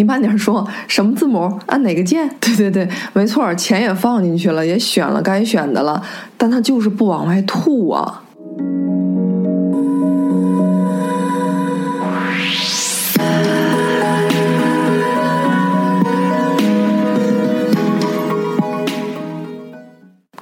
你慢点说，什么字母？按哪个键？对对对，没错，钱也放进去了，也选了该选的了，但他就是不往外吐啊。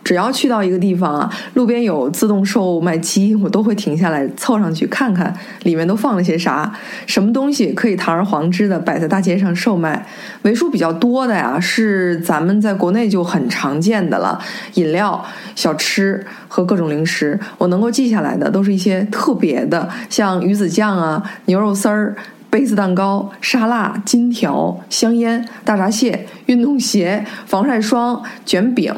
只要去到一个地方啊，路边有自动售卖机，我都会停下来凑上去看看里面都放了些啥，什么东西可以堂而皇之的摆在大街上售卖。为数比较多的呀，是咱们在国内就很常见的了，饮料、小吃和各种零食。我能够记下来的都是一些特别的，像鱼子酱啊、牛肉丝儿、杯子蛋糕、沙拉、金条、香烟、大闸蟹、运动鞋、防晒霜、卷饼。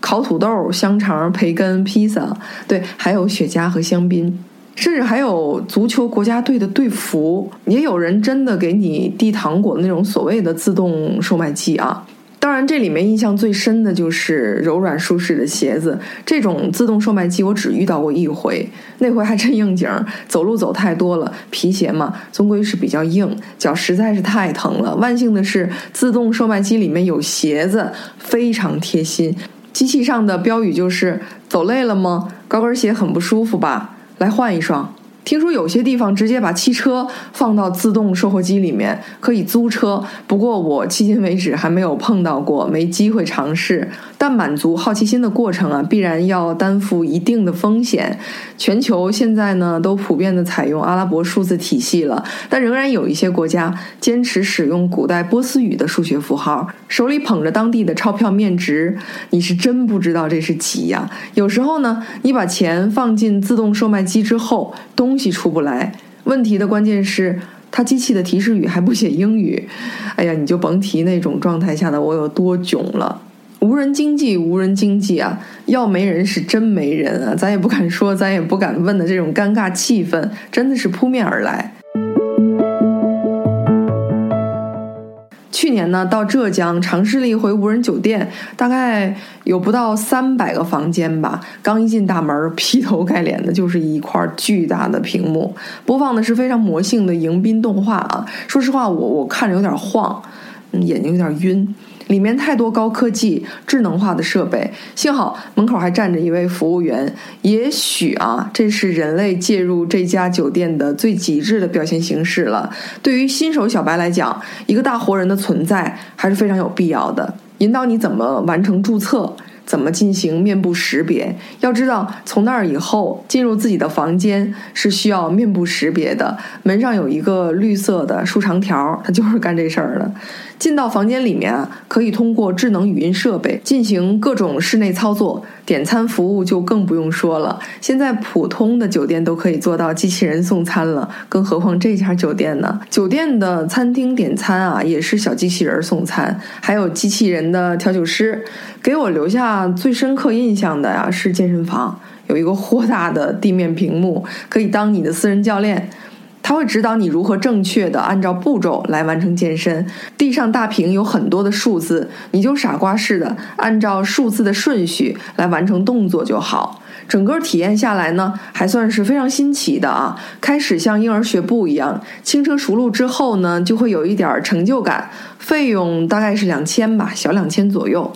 烤土豆、香肠、培根、披萨，对，还有雪茄和香槟，甚至还有足球国家队的队服，也有人真的给你递糖果的那种所谓的自动售卖机啊。当然，这里面印象最深的就是柔软舒适的鞋子。这种自动售卖机我只遇到过一回，那回还真应景儿，走路走太多了，皮鞋嘛，终归是比较硬，脚实在是太疼了。万幸的是，自动售卖机里面有鞋子，非常贴心。机器上的标语就是“走累了吗？高跟鞋很不舒服吧？来换一双。”听说有些地方直接把汽车放到自动售货机里面，可以租车。不过我迄今为止还没有碰到过，没机会尝试。但满足好奇心的过程啊，必然要担负一定的风险。全球现在呢，都普遍的采用阿拉伯数字体系了，但仍然有一些国家坚持使用古代波斯语的数学符号。手里捧着当地的钞票面值，你是真不知道这是几呀？有时候呢，你把钱放进自动售卖机之后，东西出不来。问题的关键是，它机器的提示语还不写英语。哎呀，你就甭提那种状态下的我有多囧了。无人经济，无人经济啊！要没人是真没人啊！咱也不敢说，咱也不敢问的这种尴尬气氛，真的是扑面而来。去年呢，到浙江尝试了一回无人酒店，大概有不到三百个房间吧。刚一进大门，劈头盖脸的就是一块巨大的屏幕，播放的是非常魔性的迎宾动画啊！说实话，我我看着有点晃，眼睛有点晕。里面太多高科技、智能化的设备，幸好门口还站着一位服务员。也许啊，这是人类介入这家酒店的最极致的表现形式了。对于新手小白来讲，一个大活人的存在还是非常有必要的，引导你怎么完成注册。怎么进行面部识别？要知道，从那儿以后进入自己的房间是需要面部识别的。门上有一个绿色的竖长条，它就是干这事儿的。进到房间里面啊，可以通过智能语音设备进行各种室内操作，点餐服务就更不用说了。现在普通的酒店都可以做到机器人送餐了，更何况这家酒店呢？酒店的餐厅点餐啊，也是小机器人送餐，还有机器人的调酒师。给我留下最深刻印象的呀，是健身房有一个豁大的地面屏幕，可以当你的私人教练。他会指导你如何正确的按照步骤来完成健身。地上大屏有很多的数字，你就傻瓜似的按照数字的顺序来完成动作就好。整个体验下来呢，还算是非常新奇的啊。开始像婴儿学步一样，轻车熟路之后呢，就会有一点成就感。费用大概是两千吧，小两千左右。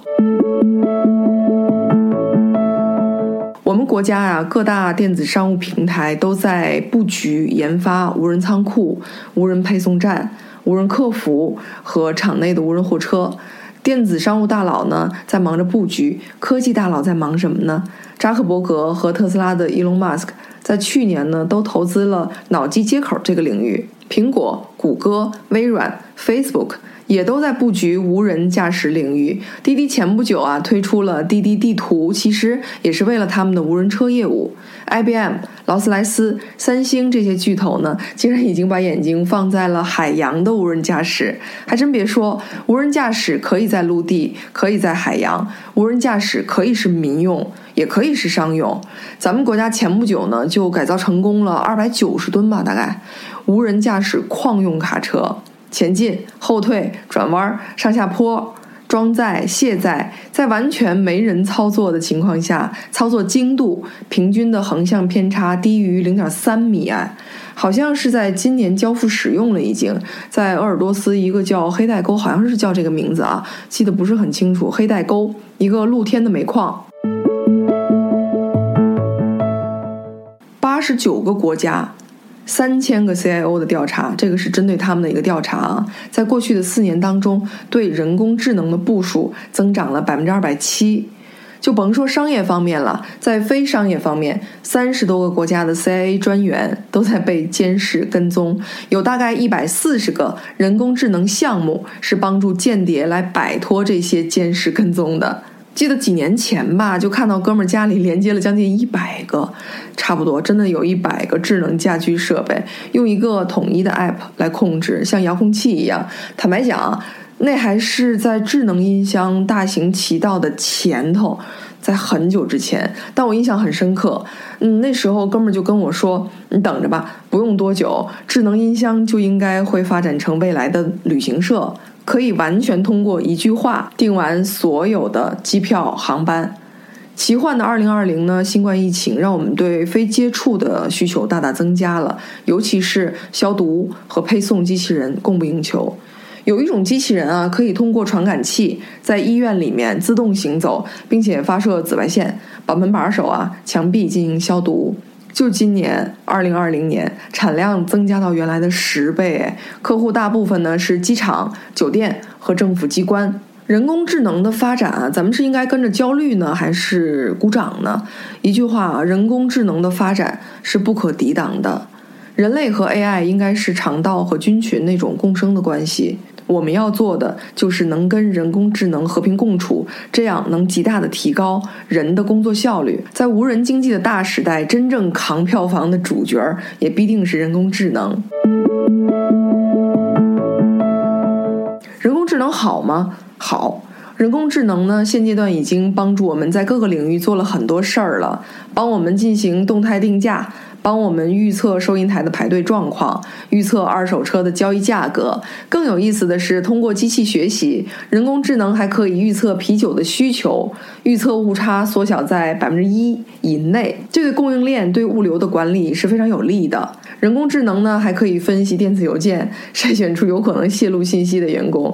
我们国家啊，各大电子商务平台都在布局研发无人仓库、无人配送站、无人客服和场内的无人货车。电子商务大佬呢，在忙着布局；科技大佬在忙什么呢？扎克伯格和特斯拉的伊隆马斯克在去年呢，都投资了脑机接口这个领域。苹果、谷歌、微软、Facebook。也都在布局无人驾驶领域。滴滴前不久啊推出了滴滴地图，其实也是为了他们的无人车业务。IBM、劳斯莱斯、三星这些巨头呢，竟然已经把眼睛放在了海洋的无人驾驶。还真别说，无人驾驶可以在陆地，可以在海洋。无人驾驶可以是民用，也可以是商用。咱们国家前不久呢就改造成功了二百九十吨吧，大概无人驾驶矿用卡车。前进、后退、转弯、上下坡。装载、卸载，在完全没人操作的情况下，操作精度平均的横向偏差低于零点三米啊，好像是在今年交付使用了，已经在鄂尔多斯一个叫黑带沟，好像是叫这个名字啊，记得不是很清楚。黑带沟一个露天的煤矿，八十九个国家。三千个 CIO 的调查，这个是针对他们的一个调查啊。在过去的四年当中，对人工智能的部署增长了百分之二百七。就甭说商业方面了，在非商业方面，三十多个国家的 CIA 专员都在被监视跟踪，有大概一百四十个人工智能项目是帮助间谍来摆脱这些监视跟踪的。记得几年前吧，就看到哥们儿家里连接了将近一百个，差不多真的有一百个智能家居设备，用一个统一的 app 来控制，像遥控器一样。坦白讲，那还是在智能音箱大行其道的前头，在很久之前。但我印象很深刻，嗯，那时候哥们儿就跟我说：“你等着吧，不用多久，智能音箱就应该会发展成未来的旅行社。”可以完全通过一句话订完所有的机票、航班。奇幻的二零二零呢？新冠疫情让我们对非接触的需求大大增加了，尤其是消毒和配送机器人供不应求。有一种机器人啊，可以通过传感器在医院里面自动行走，并且发射紫外线，把门把手啊、墙壁进行消毒。就今年二零二零年，产量增加到原来的十倍。客户大部分呢是机场、酒店和政府机关。人工智能的发展啊，咱们是应该跟着焦虑呢，还是鼓掌呢？一句话啊，人工智能的发展是不可抵挡的。人类和 AI 应该是肠道和菌群那种共生的关系。我们要做的就是能跟人工智能和平共处，这样能极大的提高人的工作效率。在无人经济的大时代，真正扛票房的主角也必定是人工智能。人工智能好吗？好。人工智能呢，现阶段已经帮助我们在各个领域做了很多事儿了，帮我们进行动态定价。帮我们预测收银台的排队状况，预测二手车的交易价格。更有意思的是，通过机器学习，人工智能还可以预测啤酒的需求，预测误差缩小在百分之一以内。这对供应链、对物流的管理是非常有利的。人工智能呢，还可以分析电子邮件，筛选出有可能泄露信息的员工，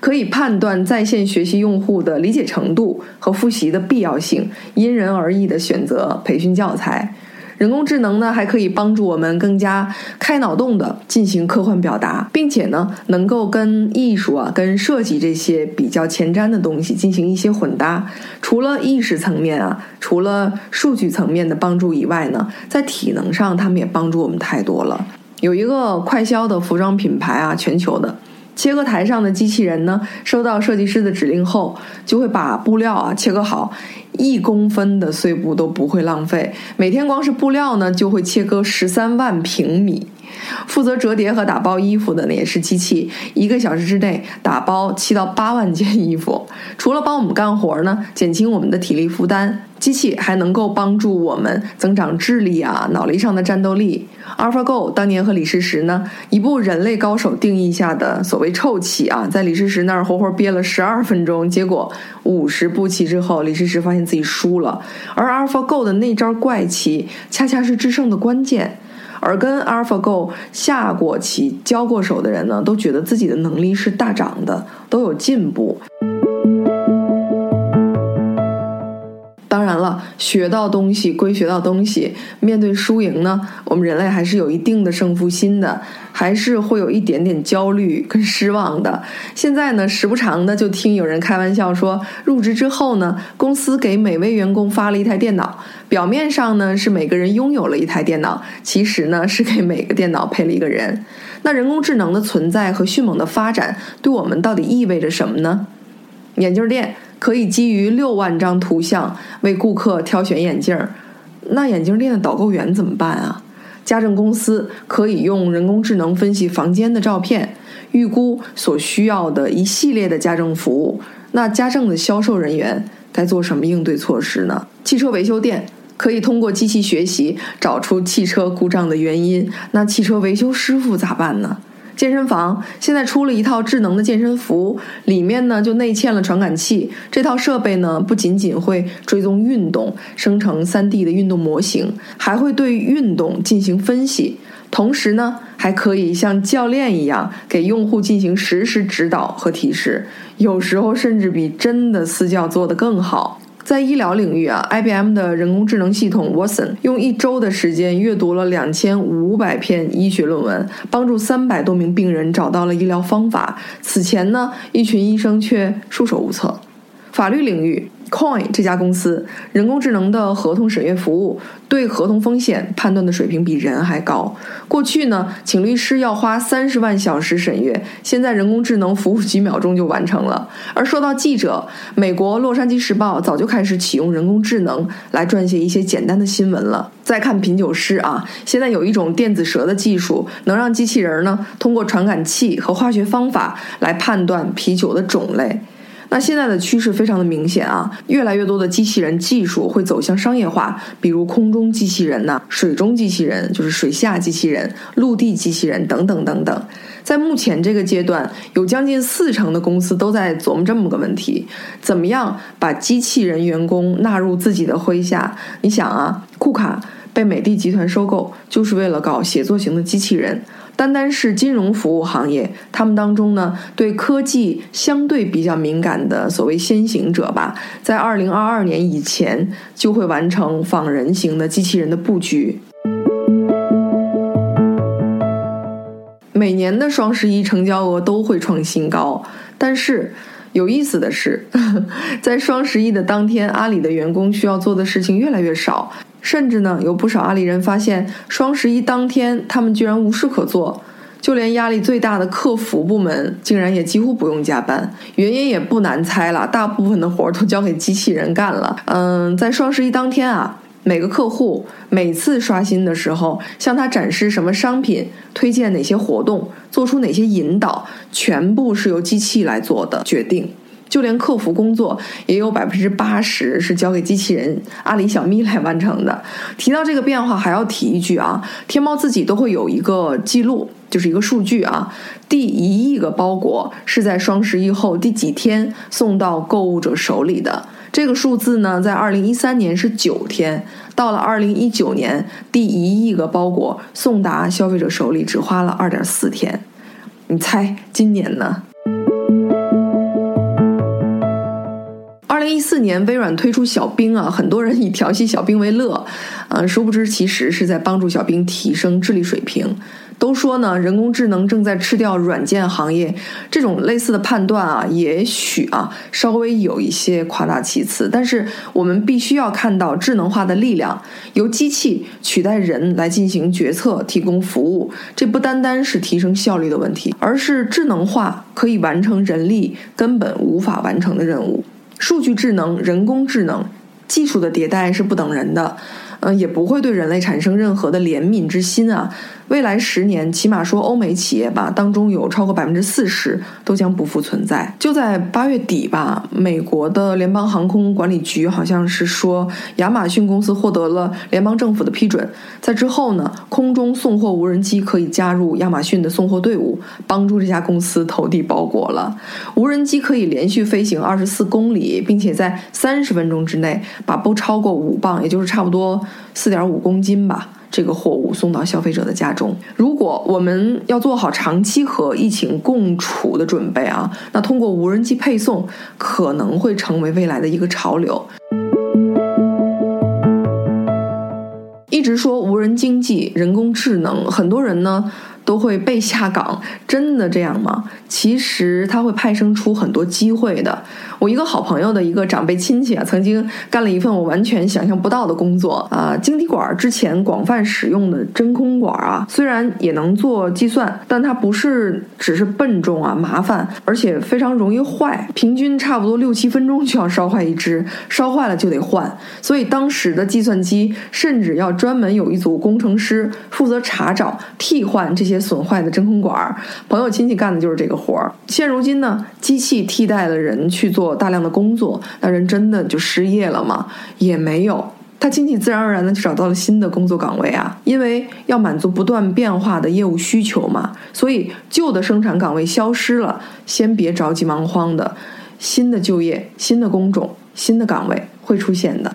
可以判断在线学习用户的理解程度和复习的必要性，因人而异的选择培训教材。人工智能呢，还可以帮助我们更加开脑洞的进行科幻表达，并且呢，能够跟艺术啊、跟设计这些比较前瞻的东西进行一些混搭。除了意识层面啊，除了数据层面的帮助以外呢，在体能上，他们也帮助我们太多了。有一个快销的服装品牌啊，全球的。切割台上的机器人呢，收到设计师的指令后，就会把布料啊切割好，一公分的碎布都不会浪费。每天光是布料呢，就会切割十三万平米。负责折叠和打包衣服的呢，也是机器，一个小时之内打包七到八万件衣服。除了帮我们干活呢，减轻我们的体力负担，机器还能够帮助我们增长智力啊、脑力上的战斗力。AlphaGo 当年和李世石呢，一部人类高手定义下的所谓臭棋啊，在李世石那儿活活憋了十二分钟，结果五十步棋之后，李世石发现自己输了。而 AlphaGo 的那招怪棋，恰恰是制胜的关键。而跟 AlphaGo 下过棋、交过手的人呢，都觉得自己的能力是大涨的，都有进步。了，学到东西归学到东西，面对输赢呢，我们人类还是有一定的胜负心的，还是会有一点点焦虑跟失望的。现在呢，时不常的就听有人开玩笑说，入职之后呢，公司给每位员工发了一台电脑，表面上呢是每个人拥有了一台电脑，其实呢是给每个电脑配了一个人。那人工智能的存在和迅猛的发展，对我们到底意味着什么呢？眼镜店。可以基于六万张图像为顾客挑选眼镜儿，那眼镜店的导购员怎么办啊？家政公司可以用人工智能分析房间的照片，预估所需要的一系列的家政服务。那家政的销售人员该做什么应对措施呢？汽车维修店可以通过机器学习找出汽车故障的原因，那汽车维修师傅咋办呢？健身房现在出了一套智能的健身服，里面呢就内嵌了传感器。这套设备呢不仅仅会追踪运动、生成 3D 的运动模型，还会对运动进行分析，同时呢还可以像教练一样给用户进行实时指导和提示，有时候甚至比真的私教做得更好。在医疗领域啊，IBM 的人工智能系统 Watson 用一周的时间阅读了两千五百篇医学论文，帮助三百多名病人找到了医疗方法。此前呢，一群医生却束手无策。法律领域。Coin 这家公司人工智能的合同审阅服务，对合同风险判断的水平比人还高。过去呢，请律师要花三十万小时审阅，现在人工智能服务几秒钟就完成了。而说到记者，美国《洛杉矶时报》早就开始启用人工智能来撰写一些简单的新闻了。再看品酒师啊，现在有一种电子蛇的技术，能让机器人呢通过传感器和化学方法来判断啤酒的种类。那现在的趋势非常的明显啊，越来越多的机器人技术会走向商业化，比如空中机器人呐、水中机器人，就是水下机器人、陆地机器人等等等等。在目前这个阶段，有将近四成的公司都在琢磨这么个问题：怎么样把机器人员工纳入自己的麾下？你想啊，库卡被美的集团收购，就是为了搞写作型的机器人。单单是金融服务行业，他们当中呢，对科技相对比较敏感的所谓先行者吧，在二零二二年以前就会完成仿人型的机器人的布局。每年的双十一成交额都会创新高，但是有意思的是，在双十一的当天，阿里的员工需要做的事情越来越少。甚至呢，有不少阿里人发现，双十一当天他们居然无事可做，就连压力最大的客服部门，竟然也几乎不用加班。原因也不难猜了，大部分的活儿都交给机器人干了。嗯，在双十一当天啊，每个客户每次刷新的时候，向他展示什么商品，推荐哪些活动，做出哪些引导，全部是由机器来做的决定。就连客服工作也有百分之八十是交给机器人阿里小咪来完成的。提到这个变化，还要提一句啊，天猫自己都会有一个记录，就是一个数据啊，第一亿个包裹是在双十一后第几天送到购物者手里的。这个数字呢，在二零一三年是九天，到了二零一九年，第一亿个包裹送达消费者手里只花了二点四天。你猜今年呢？零一四年，微软推出小冰啊，很多人以调戏小冰为乐，嗯，殊不知其实是在帮助小冰提升智力水平。都说呢，人工智能正在吃掉软件行业，这种类似的判断啊，也许啊稍微有一些夸大其词。但是我们必须要看到智能化的力量，由机器取代人来进行决策、提供服务，这不单单是提升效率的问题，而是智能化可以完成人力根本无法完成的任务。数据智能、人工智能技术的迭代是不等人的，嗯，也不会对人类产生任何的怜悯之心啊。未来十年，起码说欧美企业吧，当中有超过百分之四十都将不复存在。就在八月底吧，美国的联邦航空管理局好像是说，亚马逊公司获得了联邦政府的批准，在之后呢，空中送货无人机可以加入亚马逊的送货队伍，帮助这家公司投递包裹了。无人机可以连续飞行二十四公里，并且在三十分钟之内把不超过五磅，也就是差不多四点五公斤吧。这个货物送到消费者的家中。如果我们要做好长期和疫情共处的准备啊，那通过无人机配送可能会成为未来的一个潮流。一直说无人经济、人工智能，很多人呢。都会被下岗，真的这样吗？其实它会派生出很多机会的。我一个好朋友的一个长辈亲戚啊，曾经干了一份我完全想象不到的工作啊。晶体管之前广泛使用的真空管啊，虽然也能做计算，但它不是只是笨重啊、麻烦，而且非常容易坏，平均差不多六七分钟就要烧坏一只，烧坏了就得换。所以当时的计算机甚至要专门有一组工程师负责查找、替换这些。损坏的真空管儿，朋友亲戚干的就是这个活儿。现如今呢，机器替代了人去做大量的工作，那人真的就失业了吗？也没有。他亲戚自然而然的就找到了新的工作岗位啊，因为要满足不断变化的业务需求嘛，所以旧的生产岗位消失了，先别着急忙慌的，新的就业、新的工种、新的岗位会出现的。